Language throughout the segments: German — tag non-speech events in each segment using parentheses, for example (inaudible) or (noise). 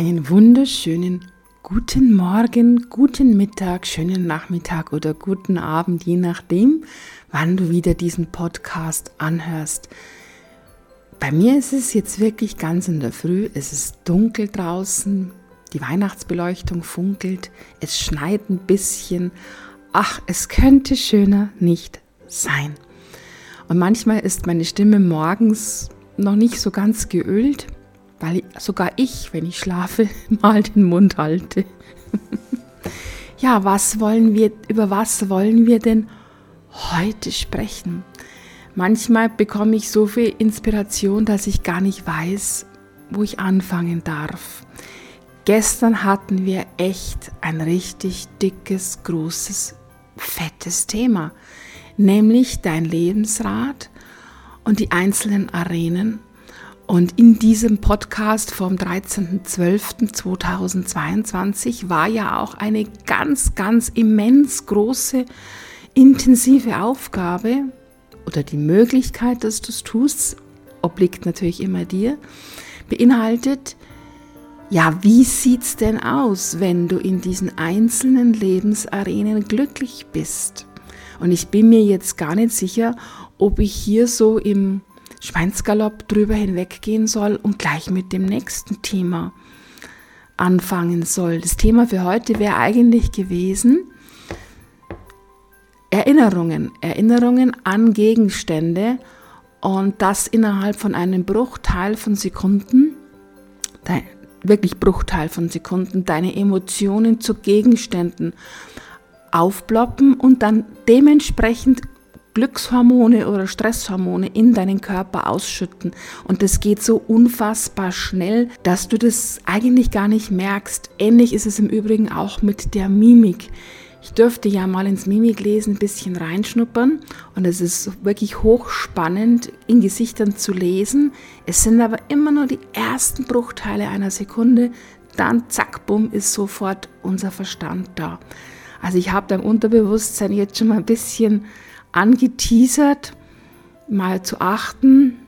Einen wunderschönen guten Morgen, guten Mittag, schönen Nachmittag oder guten Abend, je nachdem, wann du wieder diesen Podcast anhörst. Bei mir ist es jetzt wirklich ganz in der Früh, es ist dunkel draußen, die Weihnachtsbeleuchtung funkelt, es schneit ein bisschen. Ach, es könnte schöner nicht sein. Und manchmal ist meine Stimme morgens noch nicht so ganz geölt weil sogar ich, wenn ich schlafe, (laughs) mal den Mund halte. (laughs) ja, was wollen wir, über was wollen wir denn heute sprechen? Manchmal bekomme ich so viel Inspiration, dass ich gar nicht weiß, wo ich anfangen darf. Gestern hatten wir echt ein richtig dickes, großes, fettes Thema, nämlich dein Lebensrat und die einzelnen Arenen und in diesem Podcast vom 13.12.2022 war ja auch eine ganz, ganz immens große, intensive Aufgabe oder die Möglichkeit, dass du es tust, obliegt natürlich immer dir, beinhaltet, ja, wie sieht es denn aus, wenn du in diesen einzelnen Lebensarenen glücklich bist? Und ich bin mir jetzt gar nicht sicher, ob ich hier so im Schweinsgalopp drüber hinweggehen soll und gleich mit dem nächsten Thema anfangen soll. Das Thema für heute wäre eigentlich gewesen Erinnerungen, Erinnerungen an Gegenstände und das innerhalb von einem Bruchteil von Sekunden, wirklich Bruchteil von Sekunden, deine Emotionen zu Gegenständen aufploppen und dann dementsprechend Glückshormone oder Stresshormone in deinen Körper ausschütten. Und das geht so unfassbar schnell, dass du das eigentlich gar nicht merkst. Ähnlich ist es im Übrigen auch mit der Mimik. Ich dürfte ja mal ins Mimiklesen ein bisschen reinschnuppern und es ist wirklich hochspannend, in Gesichtern zu lesen. Es sind aber immer nur die ersten Bruchteile einer Sekunde. Dann, zack, bumm, ist sofort unser Verstand da. Also ich habe dein Unterbewusstsein jetzt schon mal ein bisschen angeteasert, mal zu achten,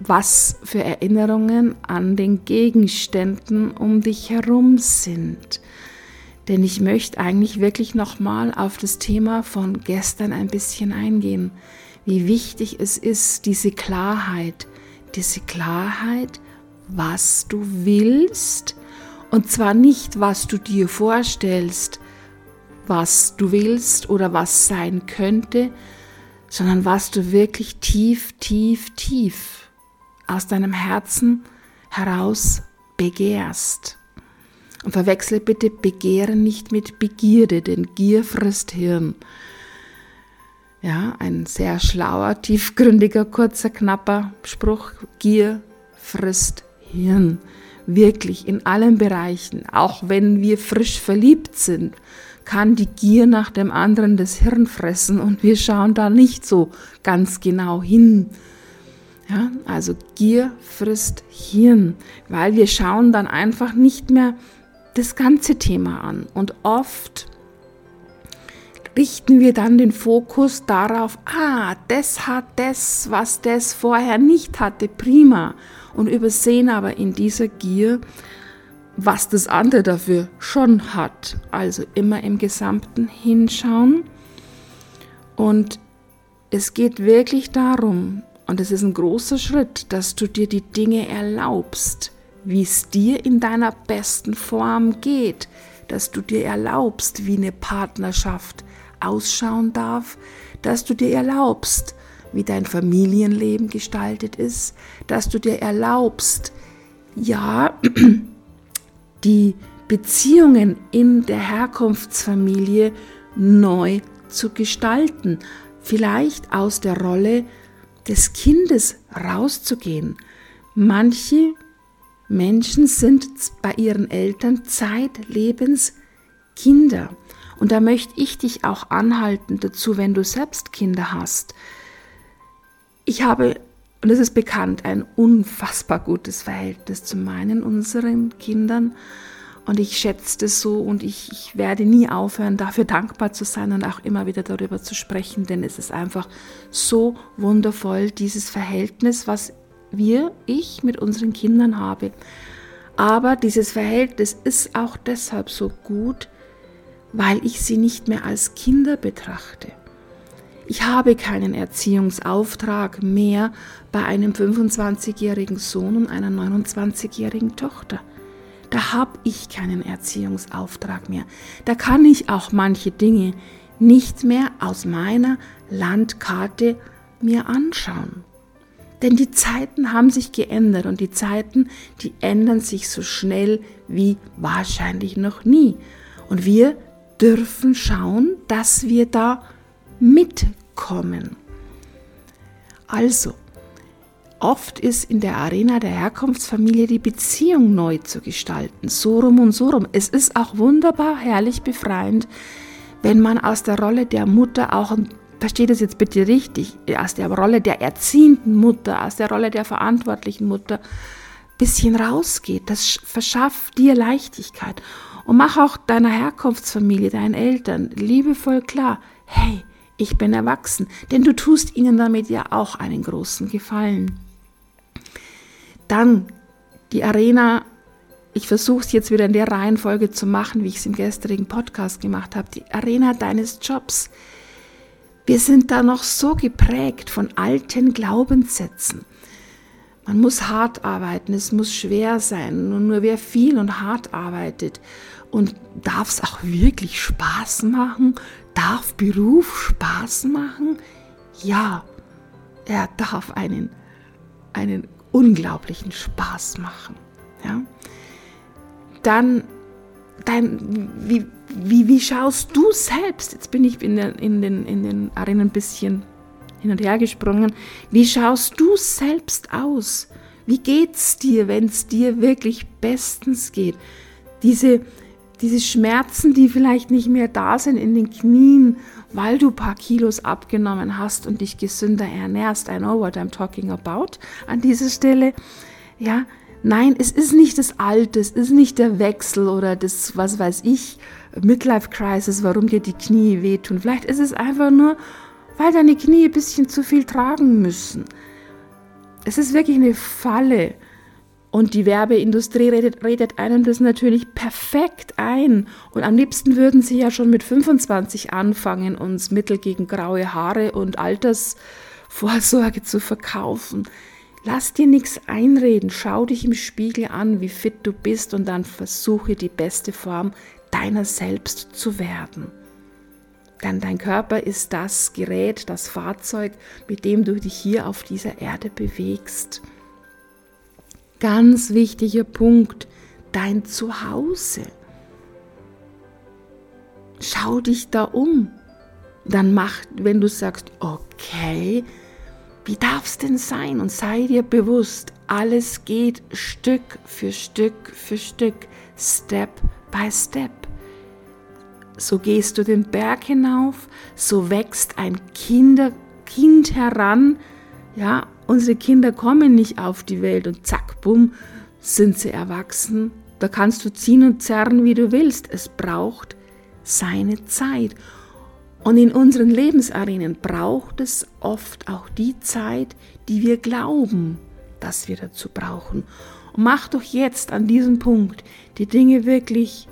was für Erinnerungen an den Gegenständen um dich herum sind. Denn ich möchte eigentlich wirklich nochmal auf das Thema von gestern ein bisschen eingehen, wie wichtig es ist, diese Klarheit, diese Klarheit, was du willst, und zwar nicht, was du dir vorstellst, was du willst oder was sein könnte, sondern was du wirklich tief, tief, tief aus deinem Herzen heraus begehrst. Und verwechsle bitte Begehren nicht mit Begierde, denn Gier frisst Hirn. Ja, ein sehr schlauer, tiefgründiger, kurzer, knapper Spruch. Gier frisst Hirn. Wirklich in allen Bereichen, auch wenn wir frisch verliebt sind kann die Gier nach dem anderen das Hirn fressen und wir schauen da nicht so ganz genau hin. Ja, also Gier frisst Hirn, weil wir schauen dann einfach nicht mehr das ganze Thema an und oft richten wir dann den Fokus darauf, ah, das hat das, was das vorher nicht hatte, prima und übersehen aber in dieser Gier was das andere dafür schon hat. Also immer im Gesamten hinschauen. Und es geht wirklich darum, und es ist ein großer Schritt, dass du dir die Dinge erlaubst, wie es dir in deiner besten Form geht, dass du dir erlaubst, wie eine Partnerschaft ausschauen darf, dass du dir erlaubst, wie dein Familienleben gestaltet ist, dass du dir erlaubst, ja, (clears throat) die Beziehungen in der Herkunftsfamilie neu zu gestalten, vielleicht aus der Rolle des Kindes rauszugehen. Manche Menschen sind bei ihren Eltern zeitlebens Kinder. Und da möchte ich dich auch anhalten dazu, wenn du selbst Kinder hast. Ich habe und es ist bekannt, ein unfassbar gutes Verhältnis zu meinen, unseren Kindern. Und ich schätze das so und ich, ich, werde nie aufhören, dafür dankbar zu sein und auch immer wieder darüber zu sprechen, denn es ist einfach so wundervoll, dieses Verhältnis, was wir, ich mit unseren Kindern habe. Aber dieses Verhältnis ist auch deshalb so gut, weil ich sie nicht mehr als Kinder betrachte. Ich habe keinen Erziehungsauftrag mehr bei einem 25-jährigen Sohn und einer 29-jährigen Tochter. Da habe ich keinen Erziehungsauftrag mehr. Da kann ich auch manche Dinge nicht mehr aus meiner Landkarte mir anschauen. Denn die Zeiten haben sich geändert und die Zeiten, die ändern sich so schnell wie wahrscheinlich noch nie. Und wir dürfen schauen, dass wir da mitkommen. Also, oft ist in der Arena der Herkunftsfamilie die Beziehung neu zu gestalten, so rum und so rum. Es ist auch wunderbar, herrlich befreiend, wenn man aus der Rolle der Mutter auch ein versteht es jetzt bitte richtig, aus der Rolle der erziehenden Mutter, aus der Rolle der verantwortlichen Mutter, bisschen rausgeht. Das verschafft dir Leichtigkeit. Und mach auch deiner Herkunftsfamilie, deinen Eltern liebevoll klar, hey, ich bin erwachsen, denn du tust ihnen damit ja auch einen großen Gefallen. Dann die Arena, ich versuche es jetzt wieder in der Reihenfolge zu machen, wie ich es im gestrigen Podcast gemacht habe, die Arena deines Jobs. Wir sind da noch so geprägt von alten Glaubenssätzen. Man muss hart arbeiten, es muss schwer sein. Und nur wer viel und hart arbeitet und darf es auch wirklich Spaß machen, darf Beruf Spaß machen? Ja, er darf einen, einen unglaublichen Spaß machen. Ja? Dann dein, wie, wie, wie schaust du selbst? Jetzt bin ich in, der, in den, in den Arenen ein bisschen hin und her gesprungen. Wie schaust du selbst aus? Wie geht's dir, wenn es dir wirklich bestens geht? Diese, diese Schmerzen, die vielleicht nicht mehr da sind in den Knien, weil du ein paar Kilos abgenommen hast und dich gesünder ernährst. I know what I'm talking about an dieser Stelle. Ja, Nein, es ist nicht das Alte, es ist nicht der Wechsel oder das, was weiß ich, Midlife Crisis, warum dir die Knie wehtun. Vielleicht ist es einfach nur, weil deine Knie ein bisschen zu viel tragen müssen. Es ist wirklich eine Falle. Und die Werbeindustrie redet, redet einem das natürlich perfekt ein. Und am liebsten würden sie ja schon mit 25 anfangen, uns Mittel gegen graue Haare und Altersvorsorge zu verkaufen. Lass dir nichts einreden, schau dich im Spiegel an, wie fit du bist und dann versuche die beste Form deiner selbst zu werden. Denn dein Körper ist das Gerät, das Fahrzeug, mit dem du dich hier auf dieser Erde bewegst. Ganz wichtiger Punkt, dein Zuhause. Schau dich da um. Dann mach, wenn du sagst, okay, wie darf es denn sein? Und sei dir bewusst, alles geht Stück für Stück für Stück, Step by Step. So gehst du den Berg hinauf, so wächst ein Kinder, Kind heran. Ja, unsere Kinder kommen nicht auf die Welt und zack, bumm, sind sie erwachsen. Da kannst du ziehen und zerren, wie du willst. Es braucht seine Zeit. Und in unseren Lebensarenen braucht es oft auch die Zeit, die wir glauben, dass wir dazu brauchen. Und mach doch jetzt an diesem Punkt die Dinge wirklich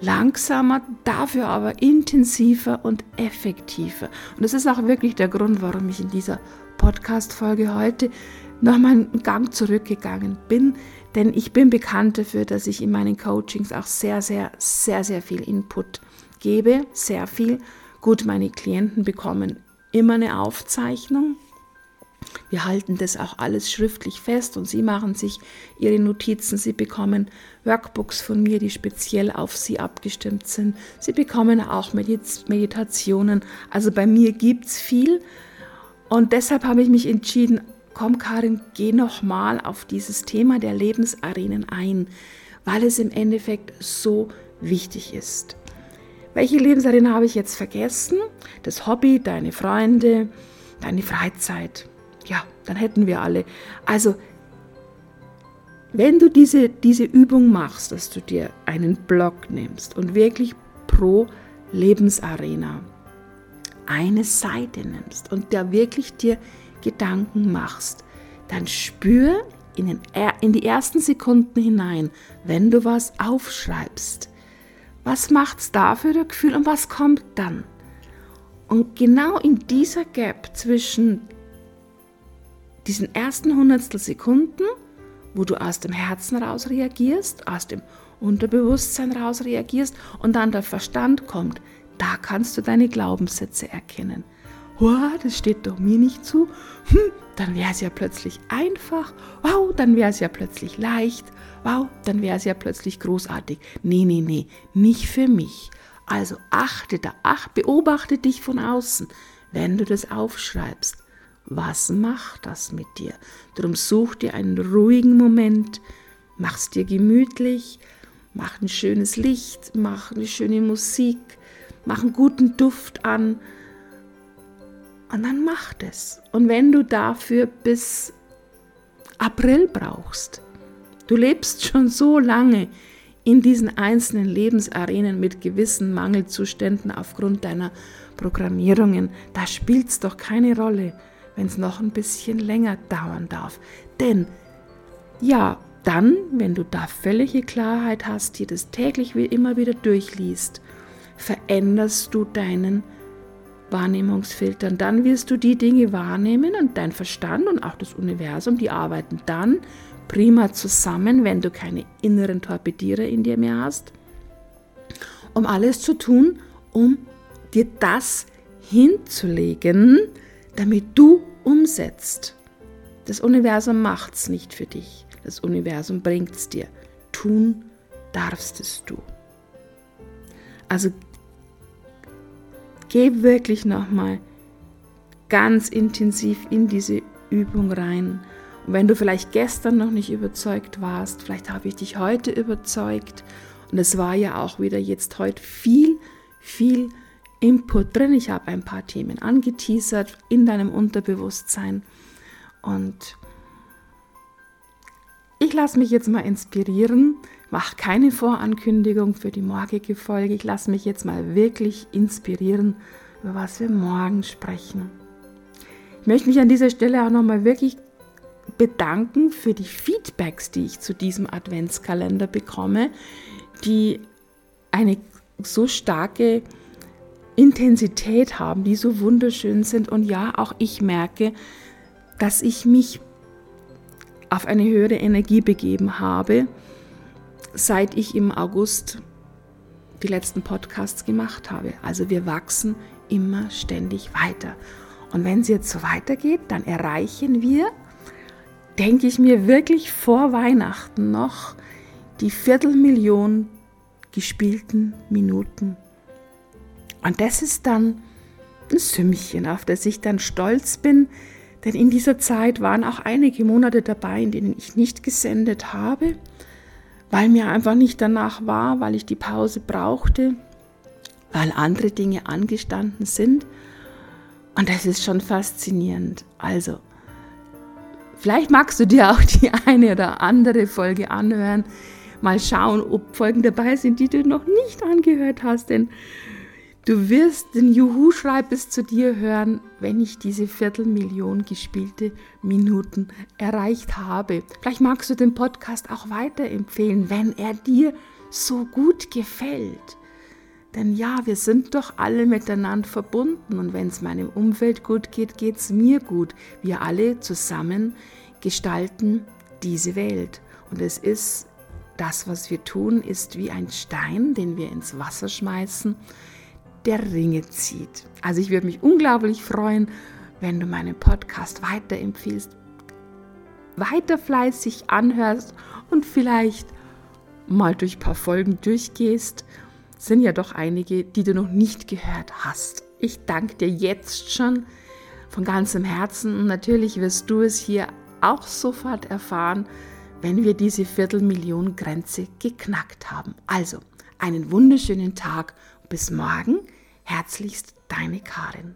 langsamer, dafür aber intensiver und effektiver. Und das ist auch wirklich der Grund, warum ich in dieser Podcast-Folge heute nochmal einen Gang zurückgegangen bin. Denn ich bin bekannt dafür, dass ich in meinen Coachings auch sehr, sehr, sehr, sehr viel Input gebe. Sehr viel. Gut, meine Klienten bekommen immer eine Aufzeichnung. Wir halten das auch alles schriftlich fest und sie machen sich ihre Notizen. Sie bekommen Workbooks von mir, die speziell auf sie abgestimmt sind. Sie bekommen auch Meditationen. Also bei mir gibt es viel. Und deshalb habe ich mich entschieden, komm Karin, geh nochmal auf dieses Thema der Lebensarenen ein, weil es im Endeffekt so wichtig ist. Welche Lebensarena habe ich jetzt vergessen? Das Hobby, deine Freunde, deine Freizeit. Ja, dann hätten wir alle. Also, wenn du diese, diese Übung machst, dass du dir einen Block nimmst und wirklich pro Lebensarena eine Seite nimmst und da wirklich dir Gedanken machst, dann spür in, den, in die ersten Sekunden hinein, wenn du was aufschreibst. Was macht's da für ein Gefühl und was kommt dann? Und genau in dieser Gap zwischen diesen ersten Hundertstel Sekunden, wo du aus dem Herzen raus reagierst, aus dem Unterbewusstsein raus reagierst und dann der Verstand kommt, da kannst du deine Glaubenssätze erkennen. Wow, das steht doch mir nicht zu. Hm, dann wäre es ja plötzlich einfach. Wow, dann wäre es ja plötzlich leicht. Wow, dann wäre es ja plötzlich großartig. Nee, nee, nee, nicht für mich. Also achte da, ach, beobachte dich von außen, wenn du das aufschreibst. Was macht das mit dir? Drum such dir einen ruhigen Moment, mach's dir gemütlich, mach ein schönes Licht, mach eine schöne Musik, mach einen guten Duft an und dann mach das. Und wenn du dafür bis April brauchst, du lebst schon so lange in diesen einzelnen Lebensarenen mit gewissen Mangelzuständen aufgrund deiner Programmierungen, da spielt es doch keine Rolle, wenn es noch ein bisschen länger dauern darf. Denn ja, dann, wenn du da völlige Klarheit hast, die das täglich wie immer wieder durchliest, veränderst du deinen Wahrnehmungsfilter. Und dann wirst du die Dinge wahrnehmen und dein Verstand und auch das Universum, die arbeiten dann prima zusammen, wenn du keine inneren Torpedierer in dir mehr hast, um alles zu tun, um dir das hinzulegen, damit du umsetzt. Das Universum macht es nicht für dich. Das Universum bringt es dir. Tun darfst es du. Also geh wirklich nochmal ganz intensiv in diese Übung rein. Und wenn du vielleicht gestern noch nicht überzeugt warst, vielleicht habe ich dich heute überzeugt. Und es war ja auch wieder jetzt heute viel, viel Input drin. Ich habe ein paar Themen angeteasert in deinem Unterbewusstsein. Und ich lasse mich jetzt mal inspirieren, mache keine Vorankündigung für die morgige Folge. Ich lasse mich jetzt mal wirklich inspirieren, über was wir morgen sprechen. Ich möchte mich an dieser Stelle auch nochmal wirklich bedanken für die Feedbacks, die ich zu diesem Adventskalender bekomme, die eine so starke Intensität haben, die so wunderschön sind. Und ja, auch ich merke, dass ich mich auf eine höhere Energie begeben habe, seit ich im August die letzten Podcasts gemacht habe. Also wir wachsen immer ständig weiter. Und wenn es jetzt so weitergeht, dann erreichen wir, denke ich mir, wirklich vor Weihnachten noch die Viertelmillion gespielten Minuten. Und das ist dann ein Sümmchen, auf das ich dann stolz bin, denn in dieser Zeit waren auch einige Monate dabei, in denen ich nicht gesendet habe, weil mir einfach nicht danach war, weil ich die Pause brauchte, weil andere Dinge angestanden sind. Und das ist schon faszinierend. Also, vielleicht magst du dir auch die (laughs) eine oder andere Folge anhören. Mal schauen, ob Folgen dabei sind, die du noch nicht angehört hast. Denn Du wirst den Juhu-Schrei bis zu dir hören, wenn ich diese Viertelmillion gespielte Minuten erreicht habe. Vielleicht magst du den Podcast auch weiterempfehlen, wenn er dir so gut gefällt. Denn ja, wir sind doch alle miteinander verbunden und wenn es meinem Umfeld gut geht, geht es mir gut. Wir alle zusammen gestalten diese Welt. Und es ist das, was wir tun, ist wie ein Stein, den wir ins Wasser schmeißen der Ringe zieht. Also ich würde mich unglaublich freuen, wenn du meinen Podcast weiterempfiehlst, weiter fleißig anhörst und vielleicht mal durch ein paar Folgen durchgehst. Sind ja doch einige, die du noch nicht gehört hast. Ich danke dir jetzt schon von ganzem Herzen und natürlich wirst du es hier auch sofort erfahren, wenn wir diese Viertelmillion Grenze geknackt haben. Also, einen wunderschönen Tag. Bis morgen. Herzlichst deine Karin.